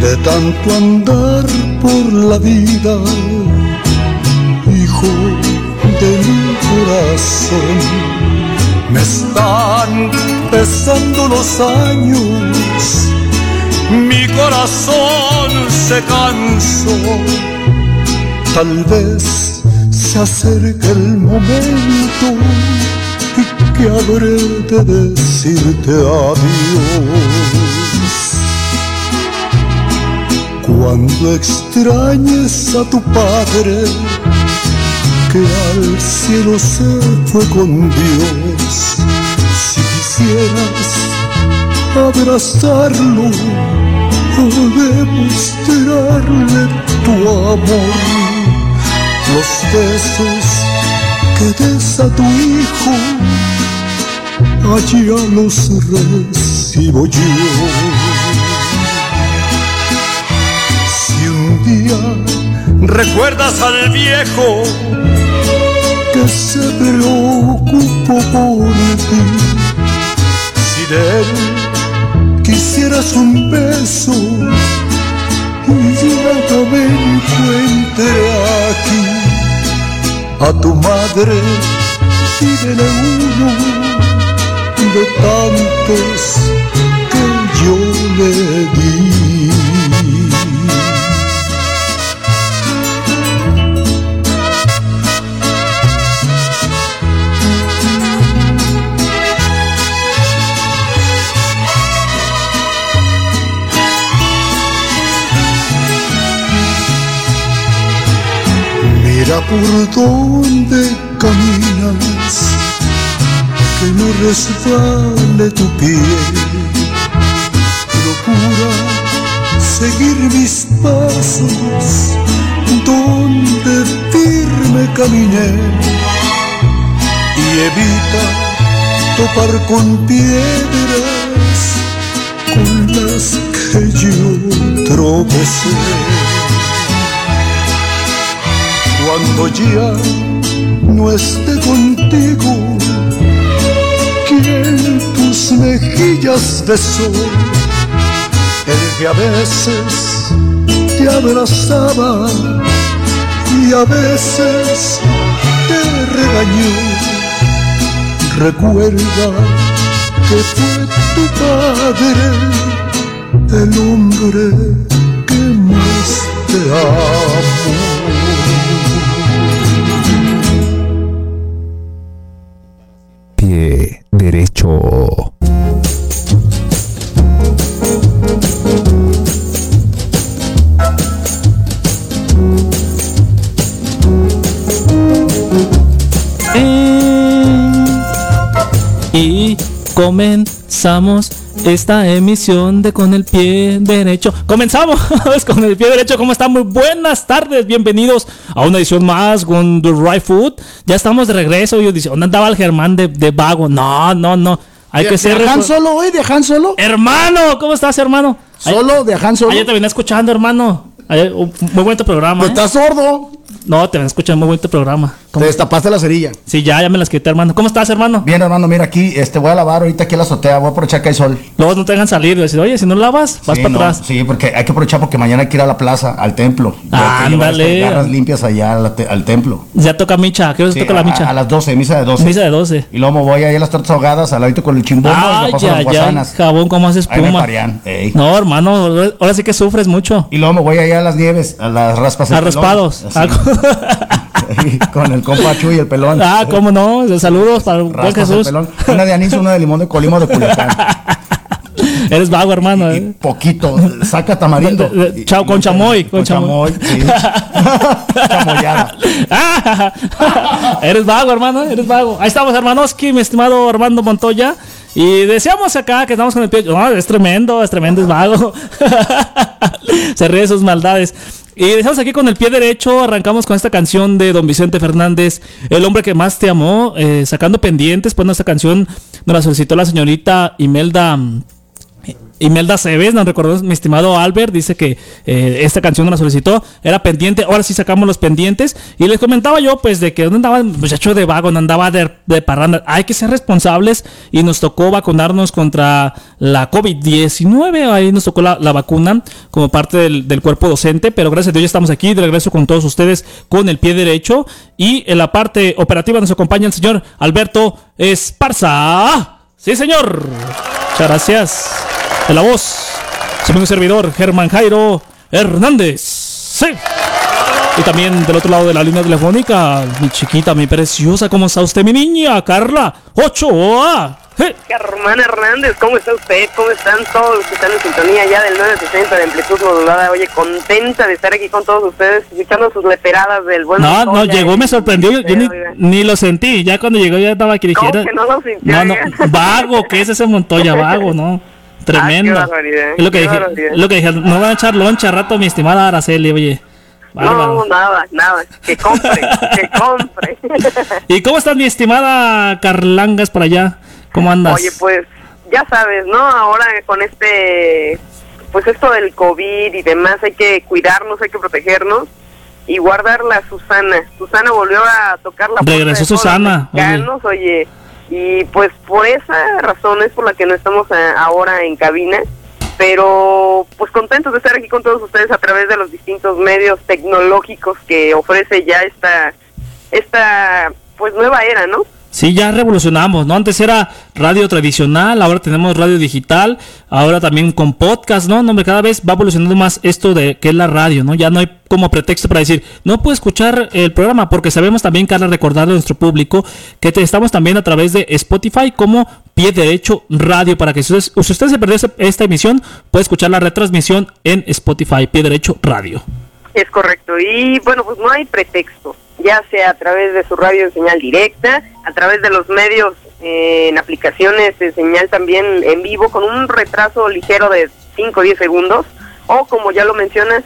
De tanto andar por la vida, hijo de mi corazón. Me están pesando los años, mi corazón se cansó. Tal vez se acerque el momento que habré de decirte adiós. Cuando extrañes a tu padre, que al cielo se fue con Dios, si quisieras abrazarlo o demostrarle tu amor, los besos que des a tu hijo, allá los recibo yo. Recuerdas al viejo que se preocupó por ti. Si de él quisieras un beso y ya me encuentre aquí, a tu madre pídele uno de tantos que yo le di. Mira por dónde caminas, que no resbale tu pie. Procura seguir mis pasos, donde firme caminé. Y evita topar con piedras con las que yo tropecé cuando ya no esté contigo, quien tus mejillas besó, el que a veces te abrazaba y a veces te regañó. Recuerda que fue tu padre, el hombre que más te amó. Derecho. Y comenzamos esta emisión de Con el Pie Derecho. Comenzamos con el Pie Derecho. ¿Cómo están? Muy buenas tardes. Bienvenidos a una edición más con The Right Food. Ya estamos de regreso. Yo dice, ¿dónde andaba el Germán de, de vago? No, no, no. Hay que ser. ¿Dejan solo hoy? ¿Dejan solo? Hermano, ¿cómo estás, hermano? ¿Solo? ¿Dejan solo? Ayer te venía escuchando, hermano. muy buen programa. Pues ¿eh? estás sordo. No, te van a escuchar muy bonito programa. Te destapaste la cerilla. Sí, ya, ya me las quité, hermano. ¿Cómo estás, hermano? Bien, hermano, mira aquí, este, voy a lavar ahorita aquí en la azotea, voy a aprovechar que hay sol. Luego no te dejan salir, decir, oye, si no lavas, vas para atrás. Sí, porque hay que aprovechar porque mañana hay que ir a la plaza, al templo. Ah, ándale. Garras limpias allá al, templo. Ya toca micha, ¿qué hora toca la micha? A, las 12, misa de 12. Misa de 12. Y luego me voy ahí a las tortas ahogadas, al ladito con el chimbombo ah, y ya, ya, jabón, ¿cómo haces espuma? No, hermano, ahora sí que sufres mucho. Y luego me voy allá a las nieves, a las raspas. A raspados. con el compa y el pelón. Ah, cómo no. Saludos para Juan Jesús. Una de anís, una de limón de colimo de Culiacán. Eres vago, hermano. Y ¿eh? poquito, saca tamarindo. Y- chao, con chamoy, con Con chamoy, sí. Chamoyada. Eres vago, hermano, eres vago. Ahí estamos, hermanoski, mi estimado Armando Montoya. Y deseamos acá que estamos con el pie. No, es tremendo, es tremendo, es vago. Se ríe de sus maldades. Y dejamos aquí con el pie derecho. Arrancamos con esta canción de Don Vicente Fernández, El hombre que más te amó, eh, sacando pendientes. Pues esta canción nos la solicitó la señorita Imelda. Imelda Cebes, nos recordó mi estimado Albert, dice que eh, esta canción la solicitó, era pendiente, ahora sí sacamos los pendientes. Y les comentaba yo, pues, de que no andaba muchacho de vago, no andaba de, de parranda. Hay que ser responsables y nos tocó vacunarnos contra la COVID-19. Ahí nos tocó la, la vacuna como parte del, del cuerpo docente, pero gracias a Dios ya estamos aquí de regreso con todos ustedes con el pie derecho. Y en la parte operativa nos acompaña el señor Alberto Esparza. Sí, señor. Muchas gracias. De la voz, segundo servidor, Germán Jairo Hernández. Sí. Y también del otro lado de la línea telefónica, mi chiquita, mi preciosa, ¿cómo está usted, mi niña? Carla, 8A. Germán Hernández, ¿cómo está usted? ¿Cómo están todos los que están en sintonía ya del 960 de amplitud modulada? Oye, contenta de estar aquí con todos ustedes, escuchando sus leperadas del buen No, no, llegó, me sorprendió. Yo, yo ni, ni lo sentí. Ya cuando llegó, ya estaba aquí. dije, ¿Cómo era- que no lo sintió, No, vago, ¿qué es ese Montoya? Vago, ¿no? Tremendo. Ah, qué barbaridad, es lo que dije, lo que dije, no van a echar loncha rato, mi estimada Araceli, oye. Bárbaro. No, nada, nada, que compre, que compre. ¿Y cómo estás, mi estimada Carlangas por allá? ¿Cómo andas? Oye, pues, ya sabes, ¿no? Ahora con este, pues esto del COVID y demás, hay que cuidarnos, hay que protegernos y guardar la Susana. Susana volvió a tocar la puerta Regresó Susana, mexicanos, oye. Y pues por esa razón es por la que no estamos eh, ahora en cabina, pero pues contentos de estar aquí con todos ustedes a través de los distintos medios tecnológicos que ofrece ya esta, esta pues nueva era, ¿no? Sí, ya revolucionamos, ¿no? Antes era radio tradicional, ahora tenemos radio digital, ahora también con podcast, ¿no? No, cada vez va evolucionando más esto de que es la radio, ¿no? Ya no hay como pretexto para decir, no puedo escuchar el programa, porque sabemos también, Carla, recordarle a nuestro público que te- estamos también a través de Spotify como Pie Derecho Radio, para que si usted, si usted se perdió esta- esta emisión, puede escuchar la retransmisión en Spotify, Pie Derecho Radio. Es correcto. Y bueno, pues no hay pretexto, ya sea a través de su radio en señal directa, a través de los medios eh, en aplicaciones de señal también en vivo con un retraso ligero de 5 o 10 segundos, o como ya lo mencionas,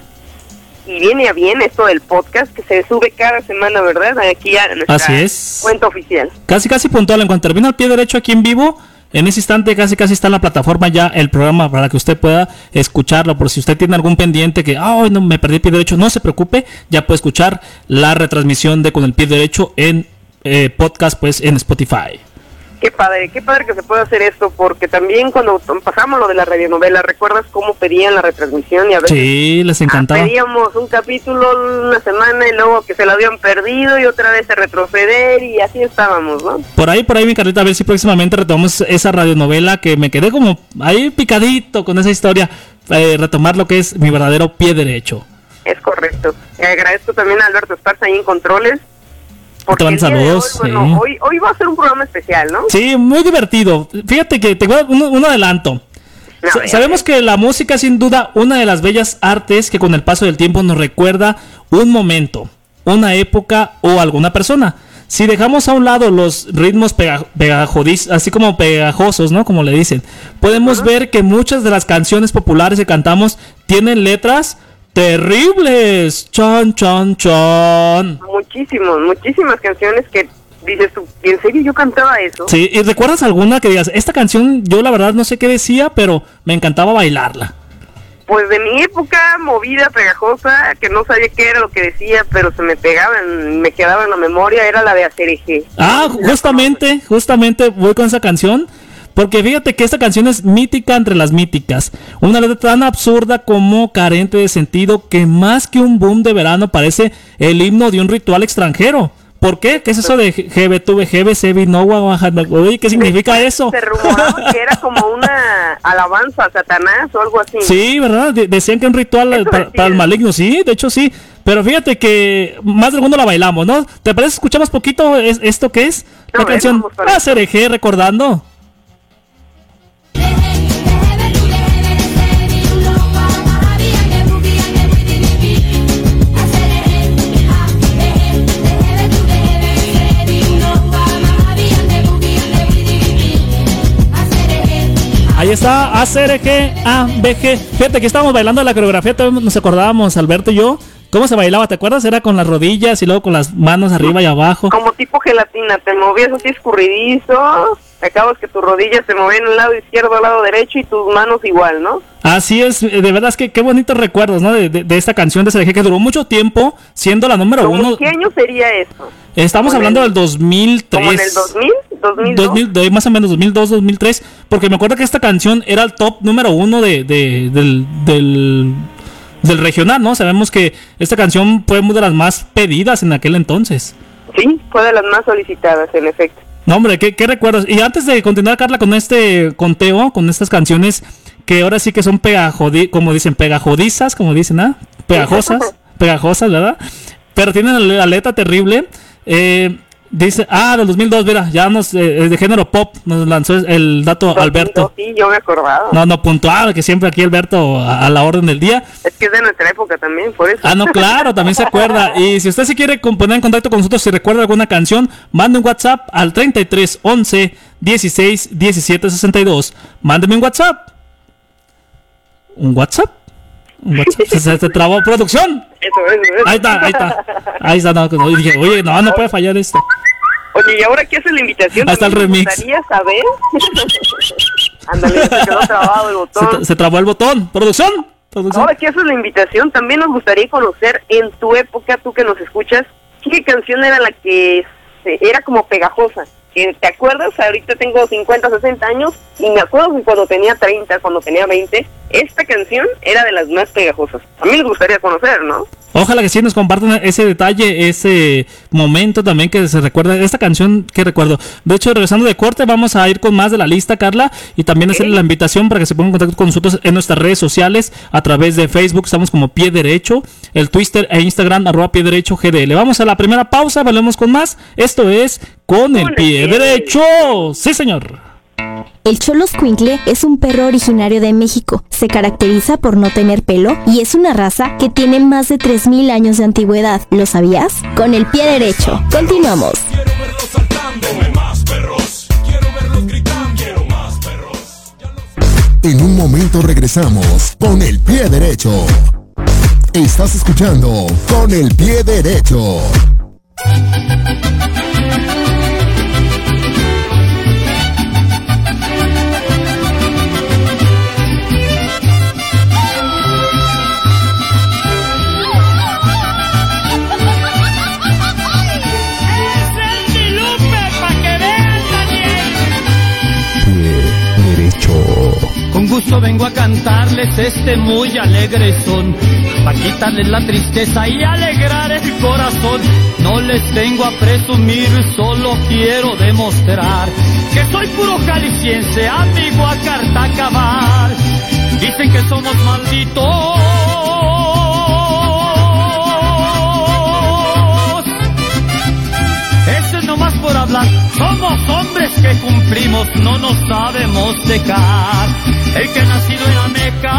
y viene a bien esto del podcast que se sube cada semana, ¿verdad? Aquí a nuestra Así es. cuenta oficial. Casi, casi puntual. En cuanto termina el pie derecho aquí en vivo, en ese instante casi, casi está en la plataforma ya el programa para que usted pueda escucharlo. Por si usted tiene algún pendiente que, ay, no me perdí el pie derecho, no se preocupe, ya puede escuchar la retransmisión de Con el pie derecho en eh, podcast, pues en Spotify. Qué padre, qué padre que se pueda hacer esto, porque también cuando pasamos lo de la radionovela, ¿recuerdas cómo pedían la retransmisión? Y a veces Sí, les encantaba. pedíamos un capítulo una semana y luego que se lo habían perdido y otra vez a retroceder y así estábamos, ¿no? Por ahí, por ahí, mi Carlita, a ver si próximamente retomamos esa radionovela que me quedé como ahí picadito con esa historia. eh, retomar lo que es mi verdadero pie derecho. Es correcto. Le agradezco también a Alberto Esparza ahí en Controles. Porque saludos, hoy, bueno, sí. hoy, hoy va a ser un programa especial, ¿no? Sí, muy divertido. Fíjate que te voy a un, un adelanto. A Sa- Sabemos que la música es sin duda una de las bellas artes que con el paso del tiempo nos recuerda un momento, una época o alguna persona. Si dejamos a un lado los ritmos pega- pegajodis- así como pegajosos, ¿no? Como le dicen, podemos ver que muchas de las canciones populares que cantamos tienen letras terribles. Chan, chan, chan. Muchísimos, muchísimas canciones que dices tú, ¿y ¿en serio yo cantaba eso? Sí, ¿y recuerdas alguna que digas, esta canción yo la verdad no sé qué decía, pero me encantaba bailarla? Pues de mi época, movida, pegajosa, que no sabía qué era lo que decía, pero se me pegaba, me quedaba en la memoria, era la de Acereje. Ah, justamente, justamente voy con esa canción. Porque fíjate que esta canción es mítica entre las míticas. Una letra tan absurda como carente de sentido que más que un boom de verano parece el himno de un ritual extranjero. ¿Por qué? ¿Qué es eso de GB, tuve GB, Sebi, no, Oye, ¿qué significa eso? Se rumoraba que era como una alabanza a Satanás o algo así. Sí, ¿verdad? De- decían que un ritual para, el maligno, sí, de hecho sí. Pero fíjate que más del mundo la bailamos, ¿no? ¿Te parece? Escuchamos poquito es- esto que es. La ver, canción Ah, recordando. Ahí está, ACRG, ABG. Fíjate que estábamos bailando la coreografía, todavía nos acordábamos, Alberto y yo. ¿Cómo se bailaba? ¿Te acuerdas? Era con las rodillas y luego con las manos arriba y abajo. Como tipo gelatina, te movías así escurridizo, acabas que tus rodillas se movían al lado izquierdo, al lado derecho y tus manos igual, ¿no? Así es, de verdad es que qué bonitos recuerdos, ¿no? De, de- de esta canción de CDG que duró mucho tiempo siendo la número ¿Cómo uno. ¿Qué año sería eso? Estamos hablando el- del 2003. ¿Como en el 2000? ¿2002? 2000, de- más o menos 2002, 2003, porque me acuerdo que esta canción era el top número uno de, de- del, del, del regional, ¿no? Sabemos que esta canción fue una de las más pedidas en aquel entonces. Sí, fue de las más solicitadas, en efecto. No, hombre, ¿qué, qué recuerdos? Y antes de continuar, Carla, con este conteo, con estas canciones que ahora sí que son pegajodi, como dicen, pegajodizas, como dicen, ¿ah? Pegajosas, pegajosas, ¿verdad? Pero tienen la letra terrible. Eh, dice, ah, del 2002, mira, ya nos, eh, de género pop, nos lanzó el dato Alberto. Sí, yo me acordaba. No, no, puntual, que siempre aquí Alberto a, a la orden del día. Es que es de nuestra época también, por eso. Ah, no, claro, también se acuerda. Y si usted se quiere poner en contacto con nosotros, si recuerda alguna canción, mande un WhatsApp al 33 11 16 17 62. Mándeme un WhatsApp. ¿Un WhatsApp? Se, se- se trabó producción. Eso, eso, eso. Ahí está, ahí está. Ahí está. No, no, y dije, oye, no, no puede fallar esto. Oye, ¿y ahora qué hace la invitación? Ahí está el También me remix. gustaría saber. Ándale, se quedó trabado el botón. se trabó el botón. Producción. Producción. Ahora que haces la invitación, también nos gustaría conocer en tu época, tú que nos escuchas, qué canción era la que era como pegajosa. Que, ¿Te acuerdas? Ahorita tengo 50, 60 años y me acuerdo que cuando tenía 30, cuando tenía 20, esta canción era de las más pegajosas. A mí nos gustaría conocer, ¿no? Ojalá que sí nos compartan ese detalle, ese momento también que se recuerda, esta canción que recuerdo. De hecho, regresando de corte, vamos a ir con más de la lista, Carla, y también hacerle la invitación para que se pongan en contacto con nosotros en nuestras redes sociales, a través de Facebook, estamos como Pie Derecho, el Twitter e Instagram, arroba Pie Derecho GDL. Vamos a la primera pausa, volvemos con más. Esto es Con el Pie Derecho. Sí, señor. El Cholo Squinkle es un perro originario de México. Se caracteriza por no tener pelo y es una raza que tiene más de 3.000 años de antigüedad. ¿Lo sabías? Con el pie derecho. Continuamos. En un momento regresamos con el pie derecho. Estás escuchando con el pie derecho. Gusto vengo a cantarles este muy alegre son, pa' quitarles la tristeza y alegrar el corazón. No les tengo a presumir, solo quiero demostrar que soy puro jalisciense, amigo a carta. Dicen que somos malditos. No nos sabemos dejar. El que ha nacido en la Meca.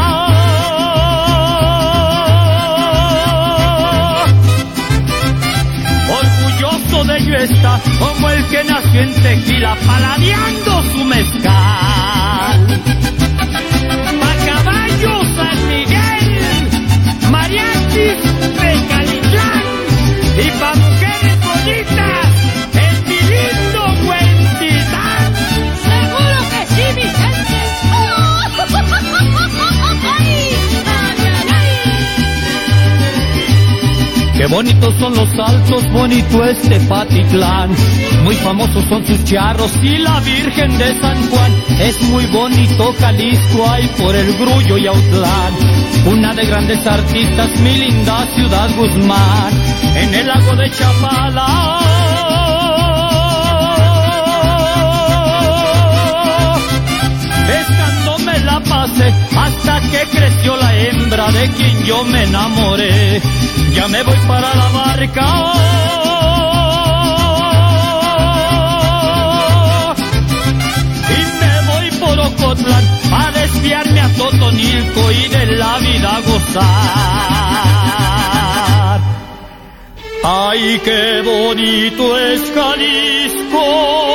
Orgulloso de ello está, como el que nació en Tequila, paladeando su mezcal. Pa' caballos San Miguel, mariachis de y pa' mujeres bonitas, bonitos son los altos, bonito este Patitlán. Muy famosos son sus charros y la Virgen de San Juan. Es muy bonito Jalisco, ahí por el Grullo y Autlán. Una de grandes artistas, mi linda ciudad Guzmán. En el lago de Chapala. Pasé hasta que creció la hembra de quien yo me enamoré. Ya me voy para la barca. Y me voy por Ocotlán a desviarme a Totonilco y de la vida gozar. Ay, qué bonito es Jalisco.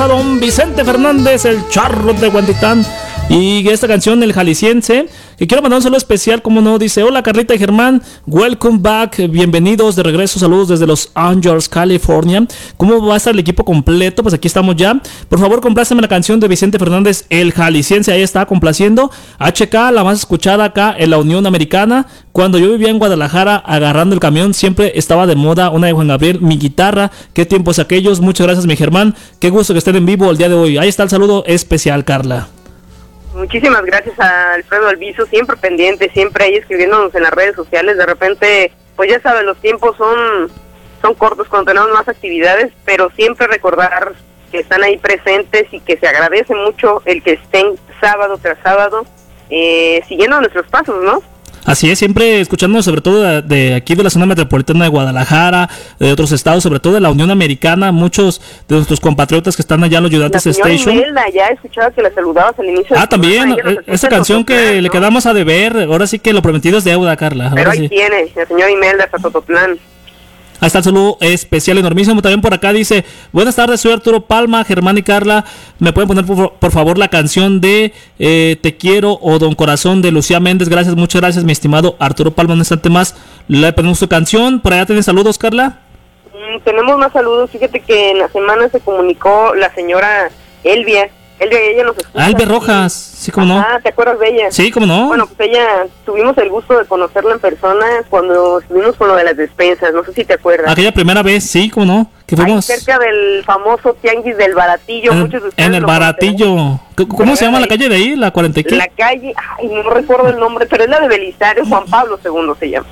A don Vicente Fernández, el charro de Guantitán. Y esta canción, El Jalisciense, que quiero mandar un saludo especial, como no, dice, hola Carlita y Germán, welcome back, bienvenidos de regreso, saludos desde Los Ángeles, California. ¿Cómo va a estar el equipo completo? Pues aquí estamos ya. Por favor, compláceme la canción de Vicente Fernández, El Jalisciense, ahí está complaciendo. HK, la más escuchada acá en la Unión Americana. Cuando yo vivía en Guadalajara agarrando el camión, siempre estaba de moda una de Juan Gabriel, mi guitarra. Qué tiempos aquellos. Muchas gracias, mi Germán. Qué gusto que estén en vivo el día de hoy. Ahí está el saludo especial, Carla. Muchísimas gracias a Alfredo Alviso, siempre pendiente, siempre ahí escribiéndonos en las redes sociales. De repente, pues ya saben, los tiempos son, son cortos cuando tenemos más actividades, pero siempre recordar que están ahí presentes y que se agradece mucho el que estén sábado tras sábado eh, siguiendo nuestros pasos, ¿no? Así es, siempre escuchándonos sobre todo de, de, aquí de la zona metropolitana de Guadalajara, de otros estados, sobre todo de la Unión Americana, muchos de nuestros compatriotas que están allá en los señora Station. Imelda, ya escuchaba que la saludabas al inicio. Ah, también, eh, esa canción que le quedamos a deber, ahora sí que lo prometido es deuda, Carla. Pero Ahora ahí sí. tiene, la señora Imelda, hasta el saludo especial, enormísimo. También por acá dice: Buenas tardes, soy Arturo Palma, Germán y Carla. ¿Me pueden poner por, por favor la canción de eh, Te quiero o Don Corazón de Lucía Méndez? Gracias, muchas gracias, mi estimado Arturo Palma. Un instante más le ponemos su canción. Por allá tienen saludos, Carla. Mm, tenemos más saludos. Fíjate que en la semana se comunicó la señora Elvia. Elvia, ella nos escucha. Elvia Rojas, sí, cómo no. Ah, ¿te acuerdas de ella? Sí, cómo no. Bueno, pues ella, tuvimos el gusto de conocerla en persona cuando estuvimos con lo de las despensas, no sé si te acuerdas. Aquella primera vez, sí, cómo no. Que Ahí fuimos cerca del famoso tianguis del Baratillo, en, muchos de ustedes en el lo Baratillo. ¿Cómo se llama la Ahí. calle de ahí? ¿La 40 y qué? La calle, ay, no recuerdo el nombre, pero es la de Belisario, Juan Pablo II se llama.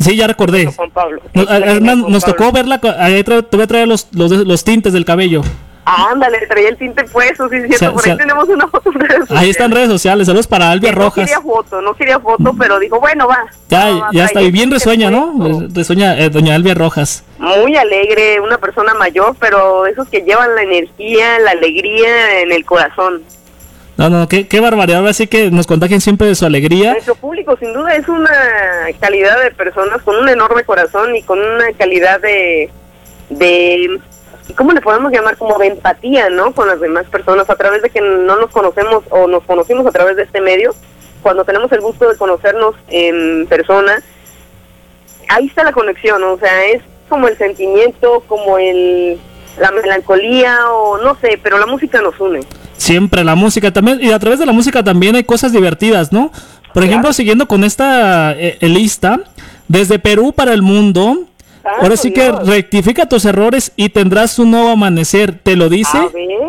Sí, ya recordé. Juan Pablo. Nos, la además, nos tocó verla. ahí tra- te voy a traer los, los, los tintes del cabello. Ah, ándale, traía el tinte puesto, sí, cierto, Se- por ahí tenemos una foto en redes Ahí están sociales. redes sociales. Saludos para Albia No Rojas. quería foto, no quería foto, pero dijo, bueno, va. Ya, Va, ya está. Y bien resueña, ¿no? Resueña eh, doña Albia Rojas. Muy alegre, una persona mayor, pero esos que llevan la energía, la alegría en el corazón. No, no, qué, qué barbaridad. Ahora sí que nos contagian siempre de su alegría. Nuestro público sin duda es una calidad de personas con un enorme corazón y con una calidad de, de ¿cómo le podemos llamar? Como de empatía, ¿no? Con las demás personas a través de que no nos conocemos o nos conocimos a través de este medio. Cuando tenemos el gusto de conocernos en persona, ahí está la conexión, o sea, es como el sentimiento, como el la melancolía o no sé, pero la música nos une. Siempre la música también. Y a través de la música también hay cosas divertidas, ¿no? Por ejemplo, siguiendo con esta eh, eh, lista, desde Perú para el mundo. Ahora sí que rectifica tus errores y tendrás un nuevo amanecer. ¿Te lo dice?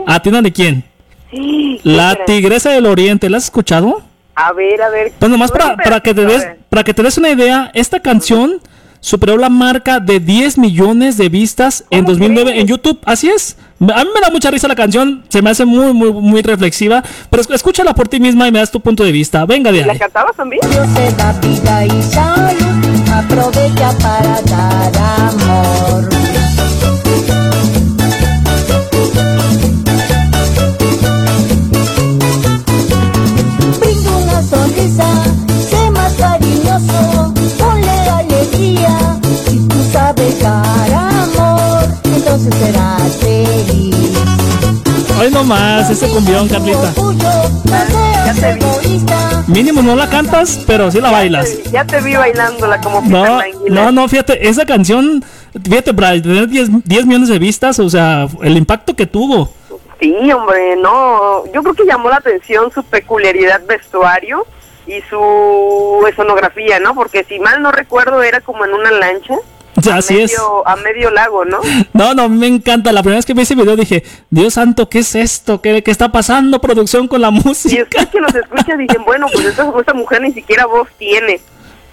A. ¿Atina de quién? Sí, La. Tigresa del Oriente. ¿La has escuchado? A ver, a ver. Pues nomás No, para, para que te des para que te des una idea, esta canción superó la marca de 10 millones de vistas en ¿Cómo 2009 crees? en YouTube. Así es. A mí me da mucha risa la canción, se me hace muy muy muy reflexiva, pero es- escúchala por ti misma y me das tu punto de vista. Venga de ¿La ahí. cantabas también? Dios te da vida y salud, aprovecha para dar amor. Entonces serás feliz. Hoy nomás ese cumbión, Carlita. Ya te vi. Mínimo no la cantas, pero sí la bailas. Ya te, ya te vi bailándola como No, no, no, fíjate, esa canción, fíjate, para tener 10, 10 millones de vistas, o sea, el impacto que tuvo. Sí, hombre, no. Yo creo que llamó la atención su peculiaridad vestuario y su escenografía, ¿no? Porque si mal no recuerdo era como en una lancha. Así es. medio, A medio lago, ¿no? No, no, me encanta. La primera vez que vi ese video dije, Dios santo, ¿qué es esto? ¿Qué, qué está pasando? Producción con la Y música. después que los escuchas dicen, bueno, pues esta, esta mujer ni siquiera voz tiene.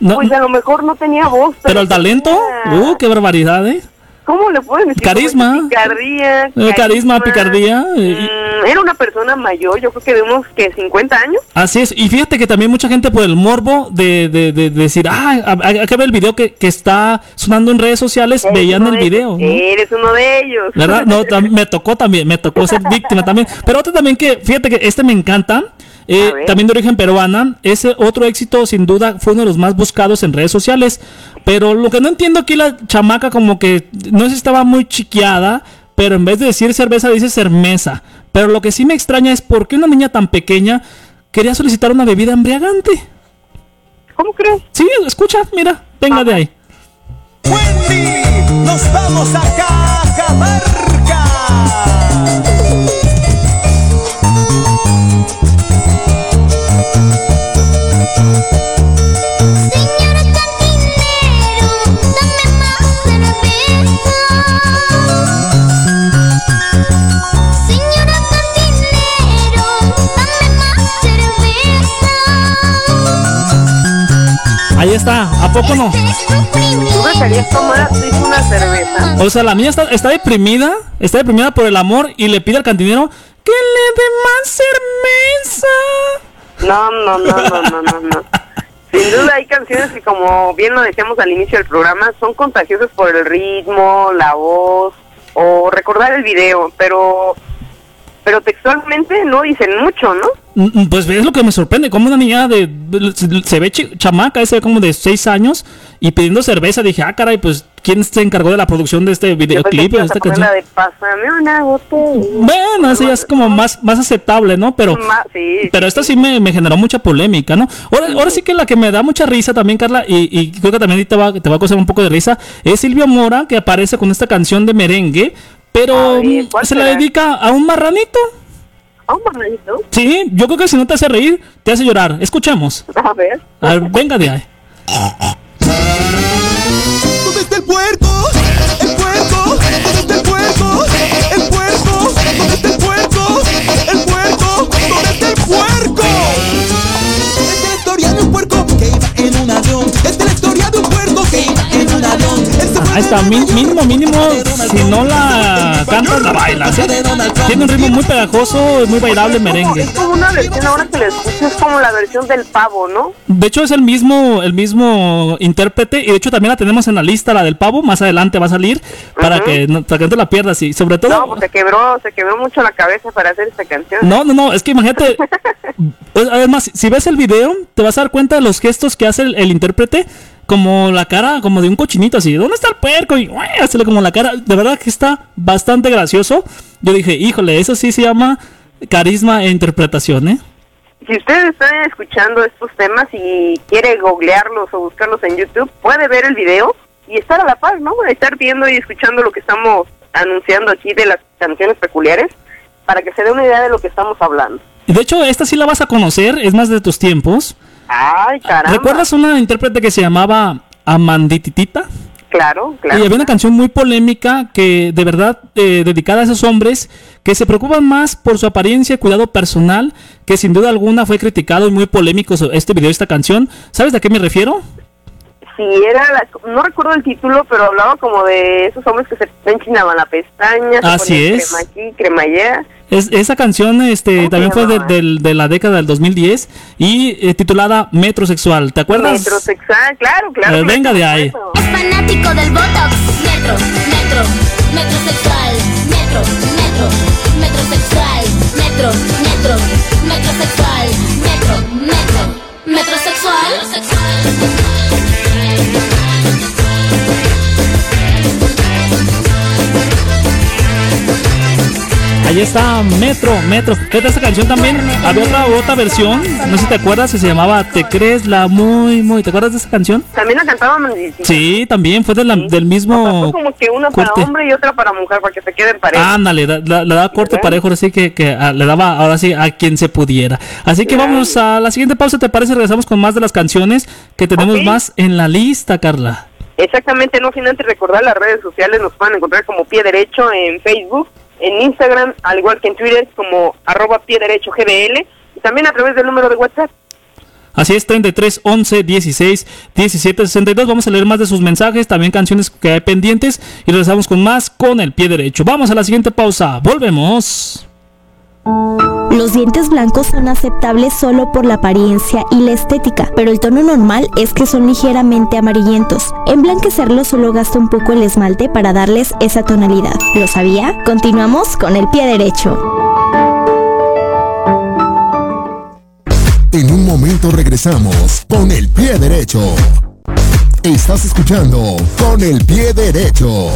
No, Pues a lo mejor no tenía voz. pero el talento, uh, qué barbaridad, ¿eh? ¿Cómo le pueden decir? Carisma. Picardía. Eh, carisma, picardía, y- Mm, era una persona mayor, yo creo que de unos que 50 años. Así es, y fíjate que también mucha gente por el morbo de, de, de decir, ah, hay que ver el video que, que está sonando en redes sociales, Eres veían el de video. ellos, ¿no? Eres uno de ellos. ¿Verdad? No, me tocó también, me tocó ser víctima también. Pero otro también que, fíjate que este me encanta, eh, también de origen peruana. Ese otro éxito, sin duda, fue uno de los más buscados en redes sociales. Pero lo que no entiendo aquí, la chamaca como que no sé si estaba muy chiqueada, pero en vez de decir cerveza dice cermesa. Pero lo que sí me extraña es por qué una niña tan pequeña quería solicitar una bebida embriagante. ¿Cómo crees? Sí, escucha, mira, venga de ahí. Wendy, nos vamos a Cajamarca. Ahí está, ¿a poco no? Este ¿Tú desearías tomar una cerveza? O sea, la niña está, está deprimida, está deprimida por el amor y le pide al cantinero que le dé más cerveza. No, no, no, no, no, no, no. Sin duda hay canciones que como bien lo decíamos al inicio del programa, son contagiosas por el ritmo, la voz o recordar el video, pero pero textualmente no dicen mucho, ¿no? Mm, mm, Pues es lo que me sorprende, como una niña de... se- ve chamaca, se ve como de 6 años y pidiendo cerveza. Dije, ah, caray, pues ¿quién se encargó de la producción de este videoclip? de a esta canción? la de pásame una botella. Bueno, ya es como más, más aceptable, ¿no? Pero... Ma- sí, Pero sí, esta sí. sí me, me generó mucha polémica, ¿no? Ahora, ahora sí que la que me da mucha risa también, Carla, y, y creo que también te va, te va a causar un poco de risa, es Silvia Mora, que aparece con esta canción de merengue, pero A ver, mm, ¿cuál se la dedica a un marranito. Ah, un marranito. Sí, yo creo que si no te hace reír, te hace llorar. Escuchemos. A ver. A ver, venga de ahí. ¿Dónde está el puerco? Ahí está, mínimo, mínimo, si no la cantas, la bailas. Tiene un ritmo muy pegajoso, muy bailable Es merengue. Es como una versión, ahora que la escucho, es como la versión del pavo, ¿no? De hecho es el mismo, el mismo intérprete y de hecho también la tenemos en la lista, la del pavo, más adelante va a salir para que no, para que no te la pierdas y sobre todo... No, pues se quebró, se quebró mucho la cabeza para hacer esta canción. No, no, no, es que imagínate. Además, si ves el video, te vas a dar cuenta de los gestos que hace el, el intérprete. Como la cara, como de un cochinito así. ¿Dónde está el puerco? Y ¡ué! hacerle como la cara. De verdad que está bastante gracioso. Yo dije, híjole, eso sí se llama carisma e interpretación, ¿eh? Si usted está escuchando estos temas y quiere googlearlos o buscarlos en YouTube, puede ver el video y estar a la par, ¿no? Estar viendo y escuchando lo que estamos anunciando aquí de las canciones peculiares para que se dé una idea de lo que estamos hablando. De hecho, esta sí la vas a conocer, es más de tus tiempos. Ay, caramba. ¿Recuerdas una intérprete que se llamaba Amandititita? Claro, claro. Y había una canción muy polémica que de verdad eh, dedicada a esos hombres que se preocupan más por su apariencia y cuidado personal, que sin duda alguna fue criticado y muy polémico este video, esta canción. ¿Sabes de qué me refiero? Sí, era la- no recuerdo el título, pero hablaba como de esos hombres que se enchinaban la pestaña, se Así ponían es. crema aquí, crema allá. Es, esa canción este, ¿Cómo se también fue de, del- de la década del 2010 y eh, titulada Metrosexual. ¿Te acuerdas? Metrosexual, claro, claro. Eh, venga de ahí. Es fanático del Botox. Metro, metro, metrosexual. Metro, metro, metrosexual. Metro, metro, metrosexual. Metro, metro, Ahí está Metro, Metro. Fíjate esta canción también. Había otra, otra versión, no sé si te acuerdas, que se llamaba Te crees la muy, muy. ¿Te acuerdas de esa canción? También la cantaba Mandicita. Sí, también fue de la- del mismo. Fue como que una para corte. hombre y otra para mujer, para que se queden parejas. Ándale, da- la- le daba corte ¿Verdad? parejo, así que, que ah, le daba ahora sí a quien se pudiera. Así que vamos a la siguiente pausa, ¿te parece? Regresamos con más de las canciones que tenemos más en la lista, Carla. Exactamente, no sin antes recordar las redes sociales, nos pueden encontrar como Pie Derecho en Facebook, en Instagram, al igual que en Twitter como arroba Pie Derecho GBL, y también a través del número de WhatsApp. Así es, 33 11 16 17 62. Vamos a leer más de sus mensajes, también canciones que hay pendientes y regresamos con más con el pie derecho. Vamos a la siguiente pausa. Volvemos. Los dientes blancos son aceptables solo por la apariencia y la estética, pero el tono normal es que son ligeramente amarillentos. Emblanquecerlos solo gasta un poco el esmalte para darles esa tonalidad. ¿Lo sabía? Continuamos con el pie derecho. En un momento regresamos con el pie derecho. Estás escuchando con el pie derecho.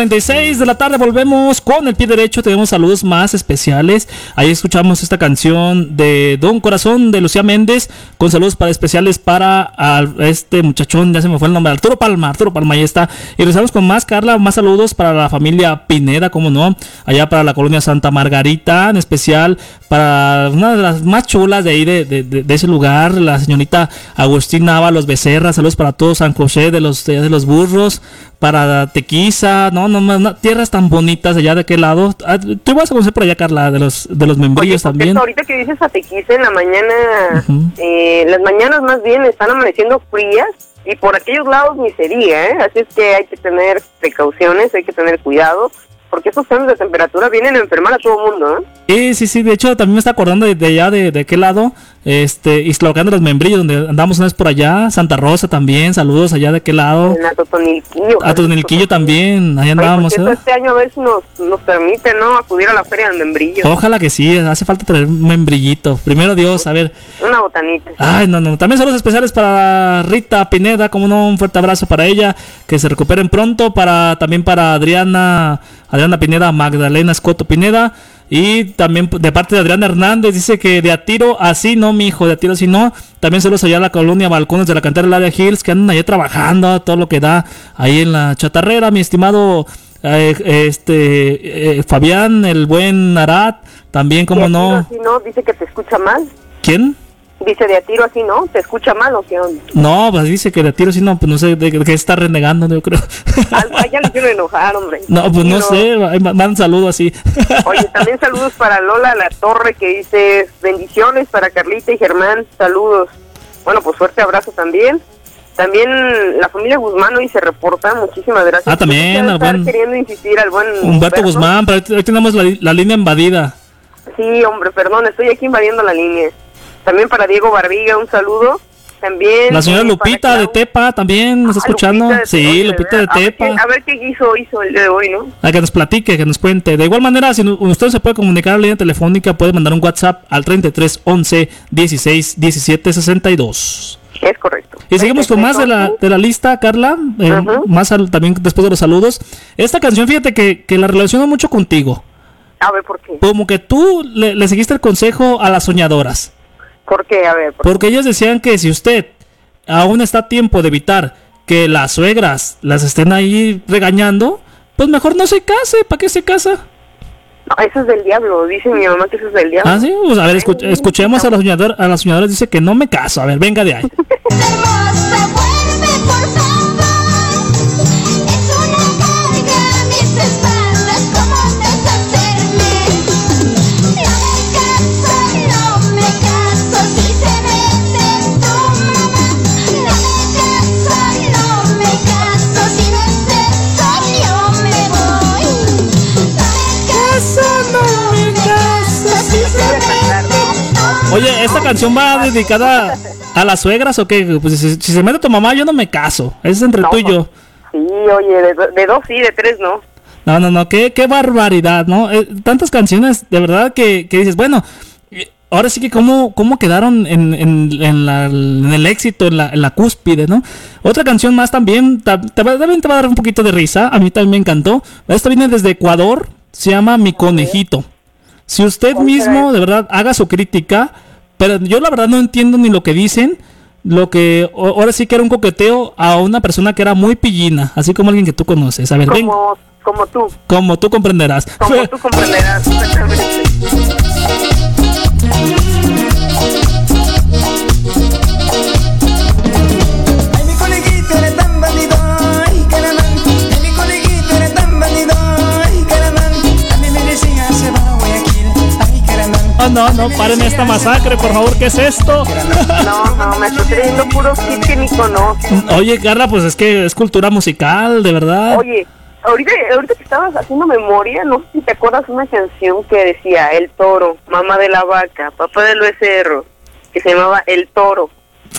36 de la tarde volvemos con el pie derecho. Tenemos saludos más especiales. Ahí escuchamos esta canción de Don Corazón de Lucía Méndez. Con saludos para especiales para al- este muchachón, ya se me fue el nombre, Arturo Palma. Arturo Palma, ahí está. Y regresamos con más, Carla. Más saludos para la familia Pineda, como no. Allá para la colonia Santa Margarita, en especial para una de las más chulas de ahí de, de- de- ese lugar, la señorita Agustina Ábalos Becerra. Saludos para todos San José de los, de los burros, para Tequiza, no, no, no, tierras tan bonitas allá de aquel lado. Ah, Tú vas a conocer por allá, Carla, de los, de los membrillos también. cierto, ahorita que dices Atequiza en la mañana, eh, las mañanas más bien están amaneciendo frías y por aquellos lados ni ¿eh? Así es que hay que tener precauciones, hay que tener cuidado, porque esos cambios de temperatura vienen a enfermar a todo el mundo, ¿eh? Sí, sí, sí, de hecho también me está acordando de, de allá, de, de aquel lado, este, Islaucán de los Membrillos, donde andamos una vez por allá, Santa Rosa también, saludos allá de aquel lado. En Atotonilquillo. A Tonilquillo también, ahí andábamos, ¿eh? este año a ver si nos, nos permite, ¿no? Acudir a la feria de membrillos. Ojalá que sí, hace falta traer un membrillito. Primero Dios, a ver. Una botanita. Ay, no, no. También saludos especiales para Rita Pineda, como no, un fuerte abrazo para ella, que se recuperen pronto. Para también para Adriana, Adriana Pineda, Magdalena Escoto Pineda. Y también de parte de Adriana Hernández, dice que de a tiro así no, mi hijo, de a tiro así no. También saludos allá a la colonia Balcones de la cantera del área Hills, que andan allá trabajando, todo lo que da ahí en la chatarrera, mi estimado eh, este eh, Fabián, el buen Arat, también, como no. Así no, dice que te escucha mal. ¿Quién? Dice de a tiro así, ¿no? ¿Te escucha mal o qué onda? No, pues dice que de tiro sí no, pues no sé de de qué está renegando, yo creo. Algo, ya le quiero enojar, hombre. No, pues no Y sé, mandan saludo así. Oye, también saludos para Lola La Torre que dice bendiciones para Carlita y Germán, saludos. Bueno, pues fuerte abrazo también. También la familia Guzmán hoy se reporta, muchísimas gracias. Ah, también, al buen- queriendo insistir al buen Humberto Guzmán, pero hoy tenemos la, la línea invadida. Sí, hombre, perdón, estoy aquí invadiendo la línea. También para Diego Barbiga, un saludo. También La señora eh, Lupita de Tepa también nos está Ah, escuchando. Lupita de Sí, Lupita de ver Tepa. qué- A ver qué hizo, hizo el de hoy, ¿no? A que nos platique, que nos cuente. De igual manera, si usted se puede comunicar a la línea telefónica, puede mandar un WhatsApp al 33 11 16 17 62. Es correcto. Y seguimos con más de la, de la lista, Carla. eh, Más al- también después de los saludos. Esta canción, fíjate que, que la relaciono mucho contigo. A ver, ¿por qué? Como que tú le, le seguiste el consejo a las soñadoras. ¿Por qué? A ver, ¿por Porque ellos decían que si usted aún está a tiempo de evitar que las suegras las estén ahí regañando, pues mejor no se case. ¿Para qué se casa? No, eso es del diablo, dice mi mamá que eso es del diablo. Ah, sí. Pues a ver, escu- escuchemos a las soñadoras. A las soñadoras dice que no me caso. A ver, venga de ahí. Oye, ¿esta canción va dedicada a las suegras o qué? Pues si, si se mete tu mamá, yo no me caso. Es entre tú y yo. Sí, oye, de, de dos sí, de tres no. No, no, no, qué, qué barbaridad, ¿no? Eh, tantas canciones, de verdad, que, que dices, bueno, eh, ahora sí que cómo, cómo quedaron en, en, en, la- en el éxito, en la, en la cúspide, ¿no? Otra canción más también, ta- también te va a dar un poquito de risa, a mí también me encantó. Esta viene desde Ecuador, se llama Mi Conejito. Si usted mismo, de verdad, haga su crítica, pero yo la verdad no entiendo ni lo que dicen. Lo que o- ahora sí que era un coqueteo a una persona que era muy pillina, así como alguien que tú conoces. A ver, ven, Como, como tú, como tú comprenderás. como tú comprenderás. exactamente. No, no, paren esta masacre, por favor, ¿qué es esto? No, no, me estoy trayendo puros hits que ni conozco. Oye, Carla, pues es que es cultura musical, de verdad. Oye, ahorita, ahorita que estabas haciendo memoria, no sé si te acuerdas una canción que decía El Toro, Mamá de la Vaca, Papá del Becerro, que se llamaba El Toro,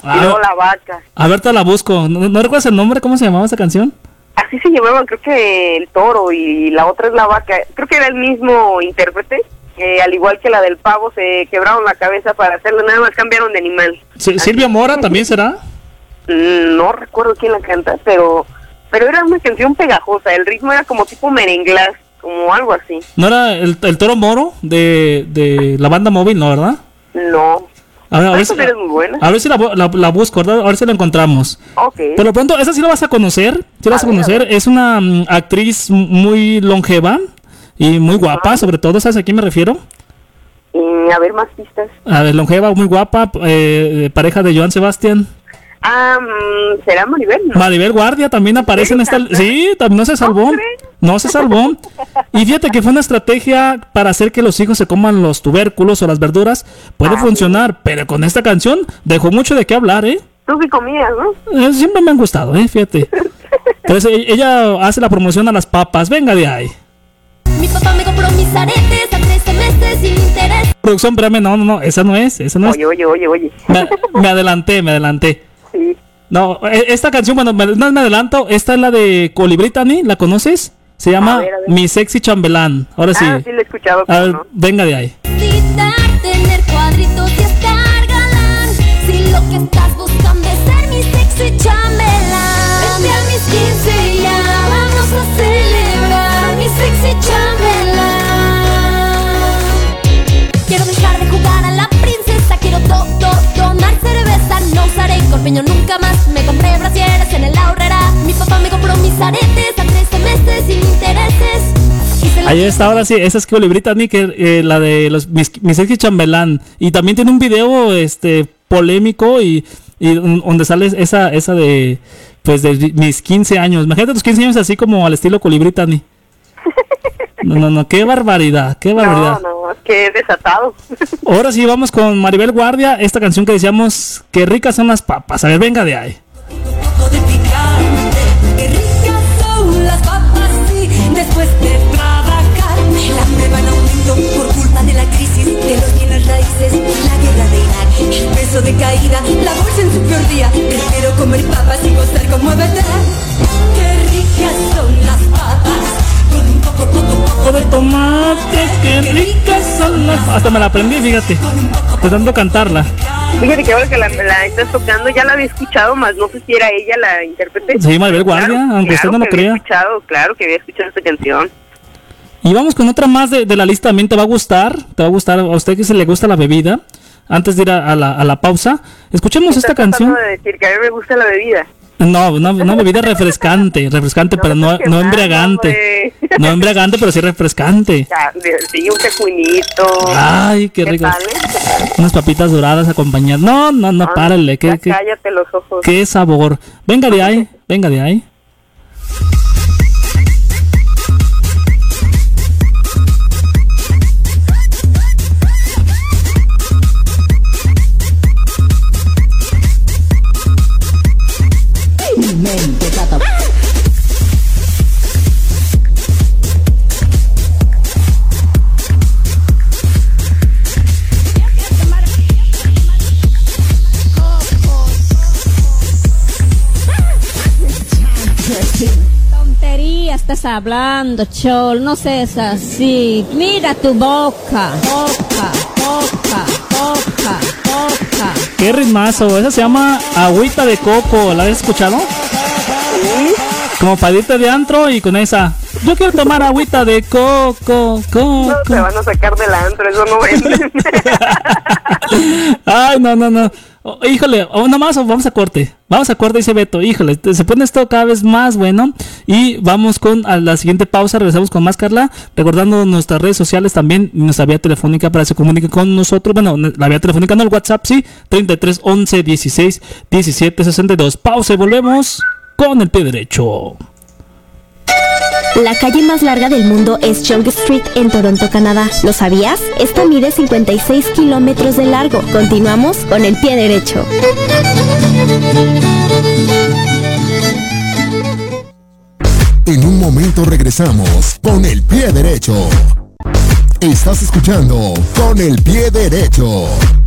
Ah. y luego La Vaca. A ver, te la busco. ¿No, no recuerdas el nombre? ¿Cómo se llamaba esa canción? Así se llamaban, creo que El Toro y la otra es La Vaca. Creo que era el mismo intérprete. Al igual que la del pavo, se quebraron la cabeza para hacerlo, nada más cambiaron de animal. Si- ¿Silvia Mora también será? Mm, No recuerdo quién la canta, pero pero era una canción pegajosa. El ritmo era como tipo merenglás, como algo así. ¿No era el, el toro moro de, de la banda móvil, no, verdad? No. A ver, a ver si, sí buena. a ver si la, la- la busco, ¿verdad? A ver si la encontramos. Ok. Por lo pronto, esa sí la vas a conocer. Sí la vas a conocer. Es una mm, actriz muy longeva y muy guapa, sobre todo. ¿Sabes a quién me refiero? Y a ver más pistas. A ver, longeva, muy guapa, eh, pareja de Joan Sebastián. Ah, mm, ¿será Maribel? No. Maribel Guardia también aparece en esta. Sí, también no se salvó. No se salvó. Y fíjate que fue una estrategia para hacer que los hijos se coman los tubérculos o las verduras. Puede funcionar, pero con esta canción dejó mucho de qué hablar, ¿eh? Tú sí comías, ¿no? Eh, Siempre me han gustado, ¿eh? Fíjate. Entonces e- ella hace la promoción a las papas. Venga de ahí. Papá me compró mis aretes a 13 meses sin interés. Producción, espérame, no, no, no, esa no es, esa no es. Oye, oye, oye, oye. Me, me adelanté, me adelanté. Sí. No, e- esta canción, bueno, me, no me adelanto, esta es la de Colibritani, ¿la conoces? Se llama A ver, a ver. Mi Sexy Chambelán. Ahora sí. Ah, sí lo he escuchado, A ver, no. venga de ahí. Tener cuadritos y estar galán. Si lo que estás buscando es ser mi sexy chambelán. Vente a mis 15 y ya vamos a celebrar mi sexy chambelán. Quiero dejar de jugar a la princesa. Quiero to, to, tomar cerveza. No usaré corpiño nunca más. Me compré brasieres en el ahorrera. Mi papá me compró mis aretes a 13 meses sin intereses. Y se los Ahí está, ahora sí, esa es que eh, la de los mis, Mi Sexy Chambelán. Y también tiene un video este polémico y, donde sale esa, esa de pues de mis 15 años. Imagínate tus 15 años así como al estilo Colibritani. No, no, no, qué barbaridad, qué barbaridad. No, no, es desatado. Ahora sí vamos con Maribel Guardia, esta canción que decíamos, qué ricas son las papas. A ver, venga de ahí. de picante. Qué ricas son las papas, sí. Después de trabajar, el hambre va en aumento por culpa de la crisis, de los bienes raíces, la guerra de Irak, el peso de caída, la bolsa en su peor día. Prefiero comer papas y gozar como verdad. Qué ricas son las papas. Poco, de tomate, qué ricas son las Hasta me la aprendí, fíjate. De tanto cantarla. Fíjate que ahora que la, la estás tocando, ya la había escuchado, más no sé si era ella la intérprete. Sí, Maribel Guardia, Claro, aunque usted claro no lo que había crea. escuchado, claro que había escuchado esta canción. Y vamos con otra más de, de la lista, también te va a gustar. Te va a gustar, a usted que se le gusta la bebida. Antes de ir a, a la, a la pausa, escuchemos esta canción. de decir que a mí me gusta la bebida. No, una, una bebida refrescante, refrescante, pero no, no embriagante. No embriagante, pero sí refrescante. Ya, de- Sí, un tejuinito. Ay, qué rico. eh? Unas papitas doradas acompañadas. No, no, no, párale. Ya ¿Qué, qué, cállate los ojos. qué sabor. Venga de ahí, venga de ahí. Mente cata. Tontería estás hablando, Chol, no seas así. Mira tu boca, boca, boca, boca, boca. Qué ritmazo. Esa se llama Agüita de Coco. ¿La has escuchado? Como para irte de antro y con esa. Yo quiero tomar agüita de coco, coco. No, te van a sacar del antro, eso no vende. Ay, no, no, no. Oh, híjole, o nada más o vamos a corte. Vamos a corte, dice Beto. Híjole, se pone esto cada vez más bueno. Y vamos con a la siguiente pausa. Regresamos con más, Carla. Recordando nuestras redes sociales también. Nuestra vía telefónica para que se comunique con nosotros. Bueno, la vía telefónica no, el WhatsApp sí. 33 11 16 17 62. Pausa y volvemos con el pie derecho. La calle más larga del mundo es Yonge Street en Toronto, Canadá. ¿Lo sabías? Esta mide 56 kilómetros de largo. Continuamos con el pie derecho. En un momento regresamos con el pie derecho. Estás escuchando con el pie derecho. derecho.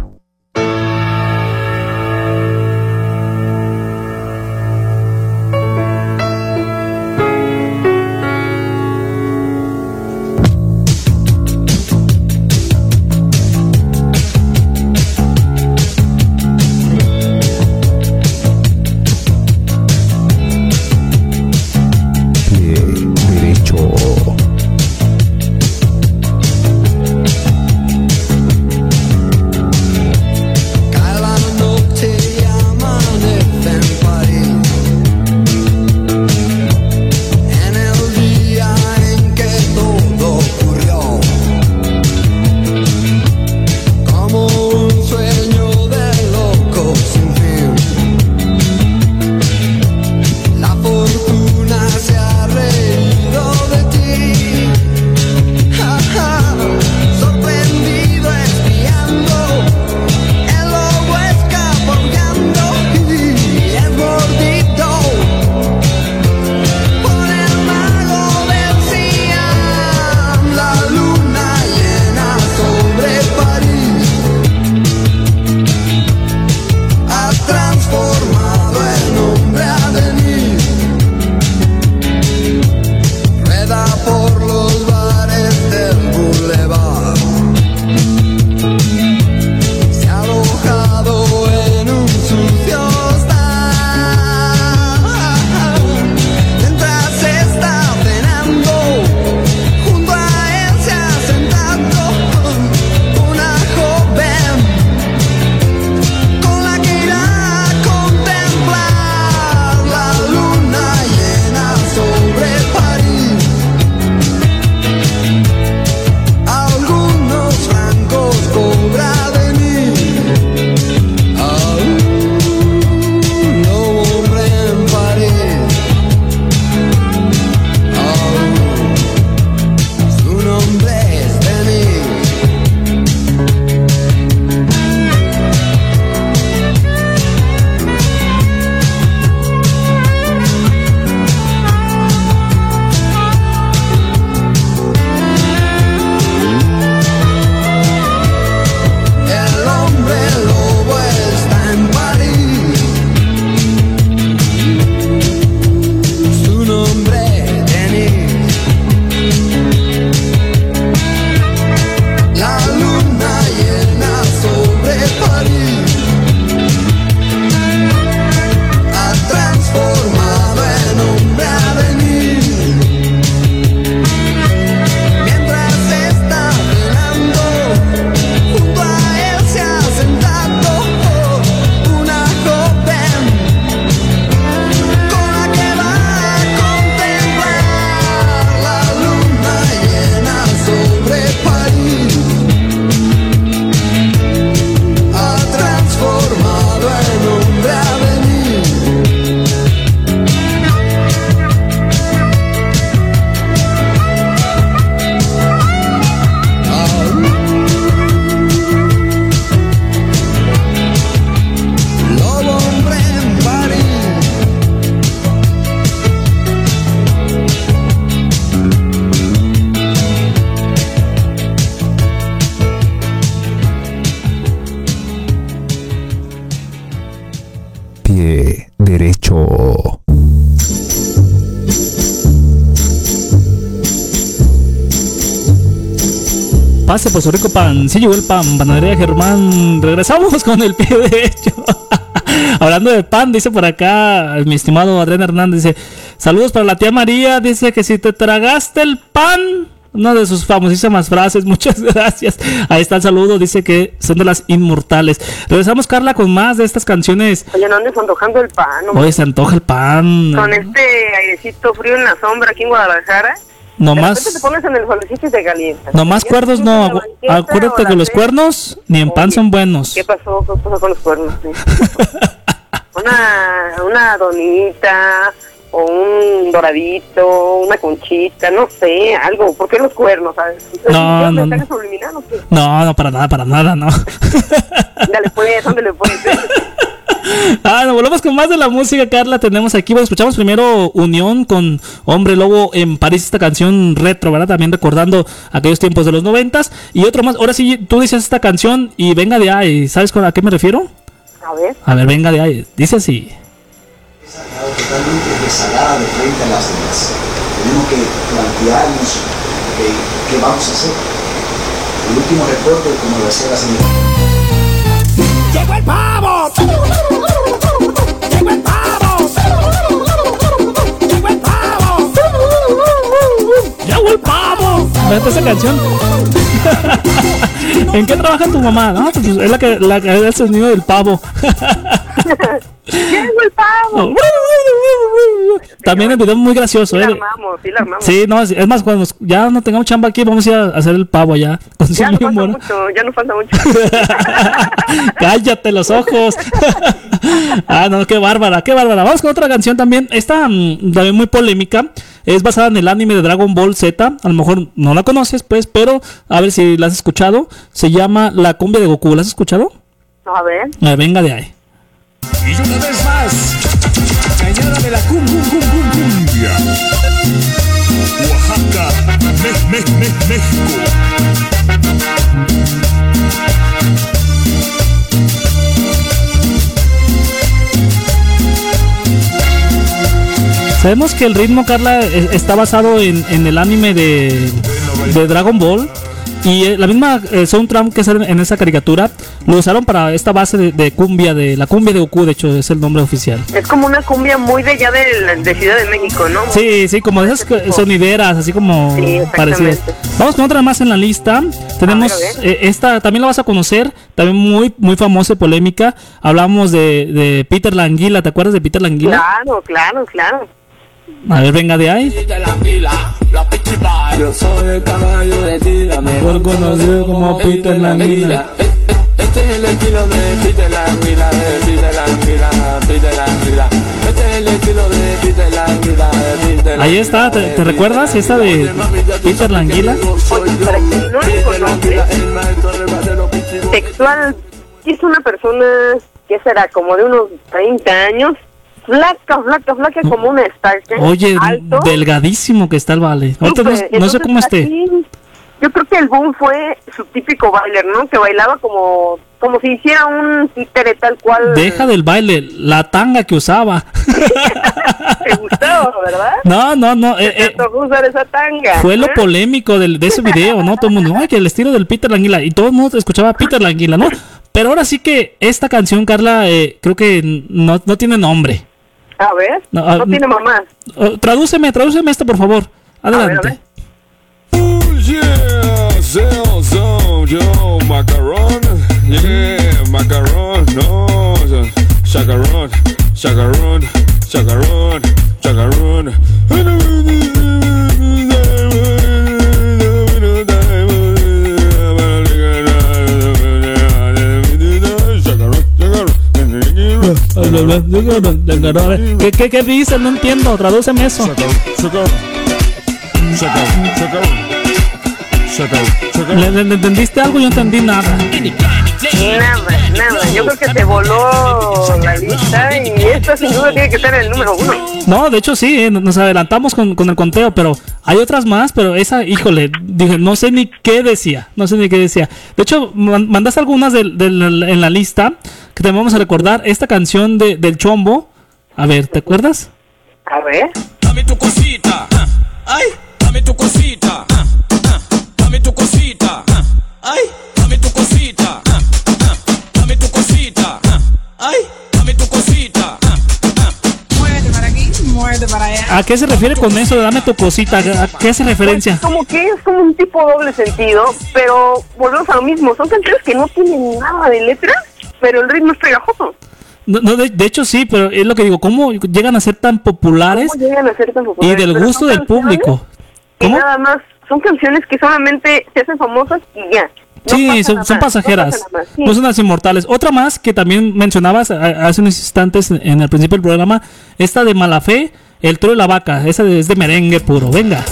Puerto Rico pan. Sí llegó el pan. Panadería Germán. Regresamos con el pie derecho. Hablando de pan, dice por acá mi estimado Adrián Hernández. Dice: Saludos para la tía María. Dice que si te tragaste el pan. Una de sus famosísimas frases. Muchas gracias. Ahí está el saludo. Dice que son de las inmortales. Regresamos, Carla, con más de estas canciones. Oye, no andes antojando el pan. hombre. Hoy se antoja el pan. Con este airecito frío en la sombra aquí en Guadalajara. Nomás. te pones en el solecito y te calientas. Nomás cuernos no. acu- Acuérdate que los cuernos ni en pan son buenos. ¿Qué pasó? ¿Qué pasó con los cuernos? Sí. una, una donita o un doradito, una conchita, no sé, algo. ¿Por qué los cuernos? ¿sabes? No, ¿Es un no, no. No, no, para nada, para nada, no. Dale pues, ¿dónde le pones? Ah, nos volvemos con más de la música, Carla. Tenemos aquí, bueno, escuchamos primero Unión con Hombre Lobo en París, esta canción retro, ¿verdad? También recordando aquellos tiempos de los noventas. Y otro más, ahora sí, tú dices esta canción y venga de ahí, ¿sabes con a qué me refiero? A ver. A ver, venga de ahí, dice así. totalmente rezagada de frente a las demás. Tenemos que plantearnos qué vamos a hacer. El último reporte, como decía la señora. ¡Llegó el pavo! Fíjate esa canción. ¿En qué trabaja tu mamá? No, pues es la que, la que hace el sonido del pavo. Llegó el pavo. También el video es muy gracioso, Sí la ¿eh? armamos, sí la armamos. Sí, no, es es más, cuando ya no tengamos chamba aquí, vamos a ir a hacer el pavo allá. Con Ya no falta mucho, ya no falta mucho. Cállate los ojos. ah, no, qué bárbara, qué bárbara. Vamos con otra canción también. Esta mm, también muy polémica. Es basada en el anime de Dragon Ball Z. A lo mejor no la conoces, pues, pero a ver si la has escuchado. Se llama La cumbia de Goku. ¿La has escuchado? A ver. Venga de ahí. Y una vez más, añádame la cum, cum, cum, cum, cumbia. Oaxaca, Me- Me- Me- México. Sabemos que el ritmo, Carla, e- está basado en, en el anime de, de Dragon Ball. Y eh, la misma eh, soundtrack que sale en esa caricatura lo usaron para esta base de, de cumbia, de la cumbia de Goku, de hecho es el nombre oficial. Es como una cumbia muy de allá de, de Ciudad de México, ¿no? Sí, sí, como de esas sonideras, así como Sí, parecidas. Vamos con otra más en la lista. Tenemos eh, esta, también la vas a conocer, también muy muy famosa y polémica. Hablamos de, de Peter Languila, ¿te acuerdas de Peter Languila? Claro, claro, claro. A ver, venga de ahí. Yo soy el caballo de tira, Mejor conocido como Peter Languila. Este es el estilo de Peter Languila, de Peter Languila, Peter Languila. Este es el estilo de Peter Languila, de Peter Ahí está, ¿te, te recuerdas esta de Peter Languila? Textual, es una persona que será como de unos 30 años, flaca, flaca, flaca, como una estaca. Oye, alto. delgadísimo que está el vale. Ahorita no, no sé cómo esté. así, yo creo que el boom fue su típico bailer, ¿no? Que bailaba como como si hiciera un títere tal cual. Deja del baile, la tanga que usaba. Te gustó, ¿verdad? No, no, no. eh, eh, tocó usar esa tanga. Fue lo ¿eh? polémico del, de ese video, ¿no? Todo el mundo, ay, que el estilo del Peter Languila. Y todo el mundo escuchaba a Peter Languila, ¿no? Pero ahora sí que esta canción, Carla, eh, creo que no, no tiene nombre. A ver, No, no, ah, tiene mamá. Oh, tradúceme, tradúceme esto, por favor. Adelante. Yeah, Celso, yo, macarón, yeah, macarón, no, chacarón, chacarón, chacarón, chacarón. ¿Qué, qué, qué dice? No entiendo, tradúceme eso. ¿Le, le- le entendiste algo? Yo entendí nada. Nada, nada. Yo creo que te voló la lista y esta sin duda tiene que ser el número uno. No, de hecho sí, nos adelantamos con, con el conteo, pero hay otras más, pero esa, híjole, dije, no sé ni qué decía, no sé ni qué decía. De hecho, man- mandaste algunas del- del- en la lista que te vamos a recordar. Esta canción de, del Chombo, a ver, ¿te acuerdas? A ver. Dame tu cosita, ay, dame tu cosita, dame tu cosita, ay, dame tu cosita, dame tu cosita, ay, dame tu cosita. Muévete para aquí, muévete para allá. ¿A qué se refiere con eso de dame tu cosita? ¿A qué hace referencia? Como que es como un tipo doble sentido, pero volvemos a lo mismo. Son canciones que no tienen nada de letra, pero el ritmo es pegajoso. No, no, de, de hecho sí, pero es lo que digo, ¿cómo llegan a ser tan populares ¿Cómo llegan a ser tan y del Pero gusto del público? Que nada más son canciones que solamente se hacen famosas y ya. No Sí, son, no pasajeras, más, sí. no son las inmortales. Otra más que también mencionabas hace unos instantes en el principio del programa, esta de Malafé, El toro y la vaca, esa de- es de merengue puro, venga.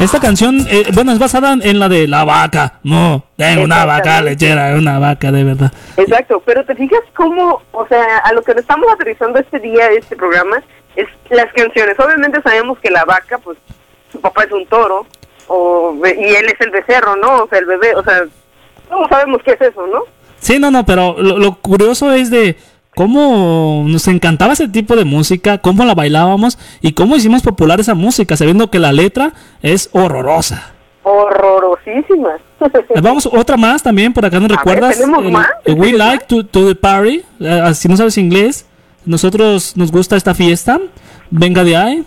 Esta canción, eh, bueno, es basada en la de la vaca. No, tengo una vaca lechera, una vaca de verdad. Exacto, pero te fijas cómo, o sea, a lo que le estamos aterrizando este día, este programa, es las canciones. Obviamente sabemos que la vaca, pues, su papá es un toro, o, y él es el becerro, ¿no? O sea, el bebé, o sea, Todos sabemos qué es eso, ¿no? Sí, no, no, pero lo, lo curioso es de cómo nos encantaba ese tipo de música, cómo la bailábamos y cómo hicimos popular esa música, sabiendo que la letra es horrorosa. Horrorosísima. Eh, Vamos, otra más también, por acá nos recuerdas. ¿tenemos el- We like to, to the party. Eh, si no sabes inglés, nosotros nos gusta esta fiesta. Venga de ahí.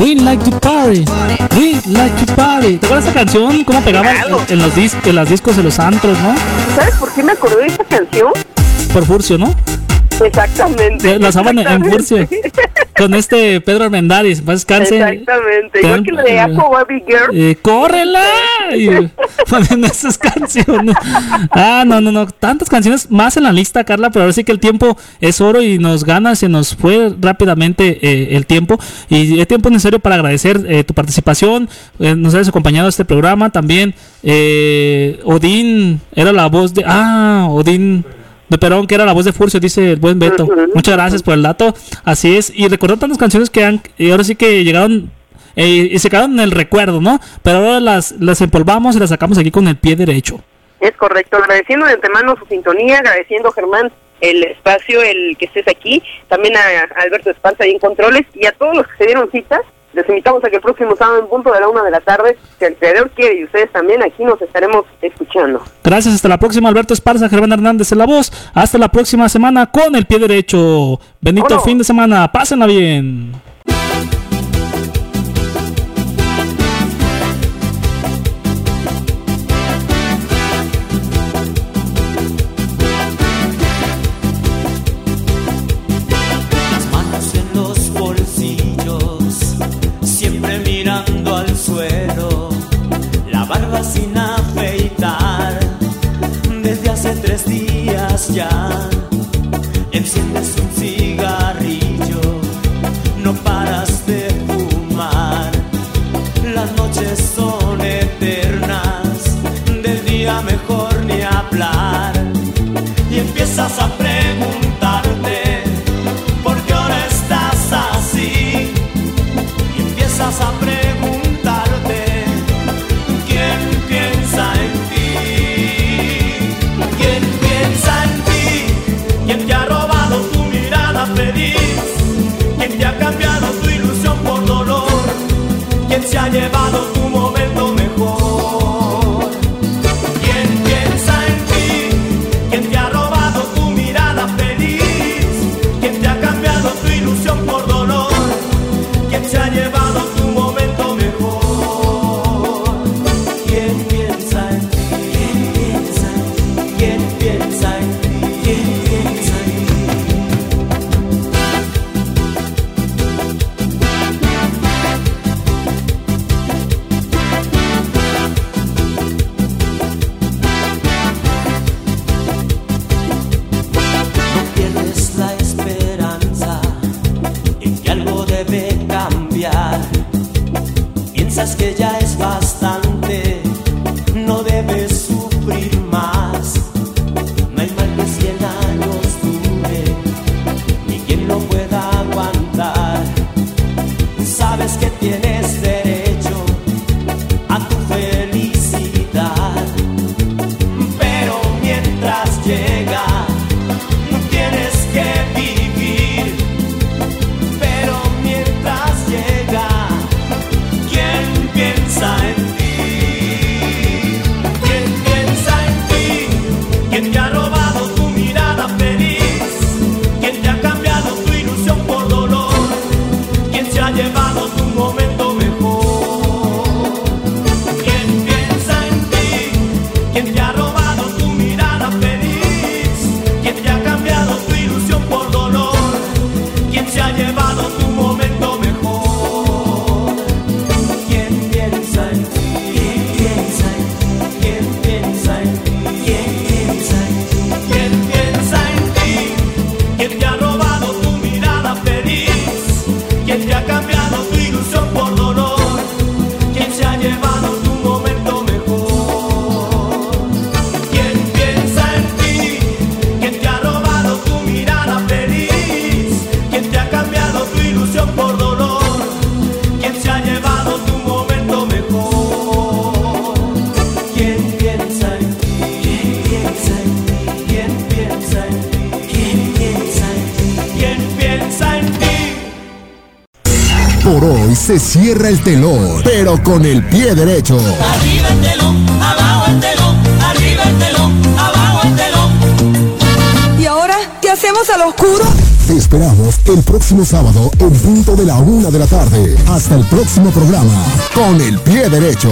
We like to party. We like to party. ¿Te acuerdas esa canción? ¿Cómo pegaba en, en los dis en las discos de los antros, no? ¿Sabes por qué me acordé de esta canción? Por Furcio, ¿no? Exactamente. La usaban en, Furcio. Con este Pedro Armendáriz. Más descanse. Exactamente. Igual que la de Girl. Eh, ¡Córrela! Y ponen esas canciones. Ah, no, no, no. Tantas canciones más en la lista, Carla, pero ahora sí que el tiempo es oro y nos gana, se nos fue rápidamente eh, el tiempo. Y es tiempo necesario para agradecer eh, tu participación. Eh, nos has acompañado a este programa también. Eh, Odín era la voz de. Ah, Odín. De Perón, que era la voz de Furcio, dice el buen Beto. Muchas gracias por el dato. Así es. Y recordó tantas canciones que han. Y ahora sí que llegaron eh, y se quedaron en el recuerdo, ¿no? Pero ahora las, las empolvamos y las sacamos aquí con el pie derecho. Es correcto, agradeciendo de antemano su sintonía, agradeciendo Germán el espacio, el que estés aquí, también a, a Alberto Esparza ahí en controles y a todos los que se dieron citas. Les invitamos a que el próximo sábado en punto de la una de la tarde, si el creador quiere y ustedes también, aquí nos estaremos escuchando. Gracias, hasta la próxima, Alberto Esparza, Germán Hernández en la voz. Hasta la próxima semana con el pie derecho. Bendito Vámonos. fin de semana, pásenla bien. Tres días ya, enciendes un cigarrillo, se cierra el telón, pero con el pie derecho. Arriba el telón, abajo el telón, arriba el telón, abajo el telón. ¿Y ahora qué hacemos al oscuro? Te esperamos el próximo sábado en punto de la una de la tarde. Hasta el próximo programa, con el pie derecho.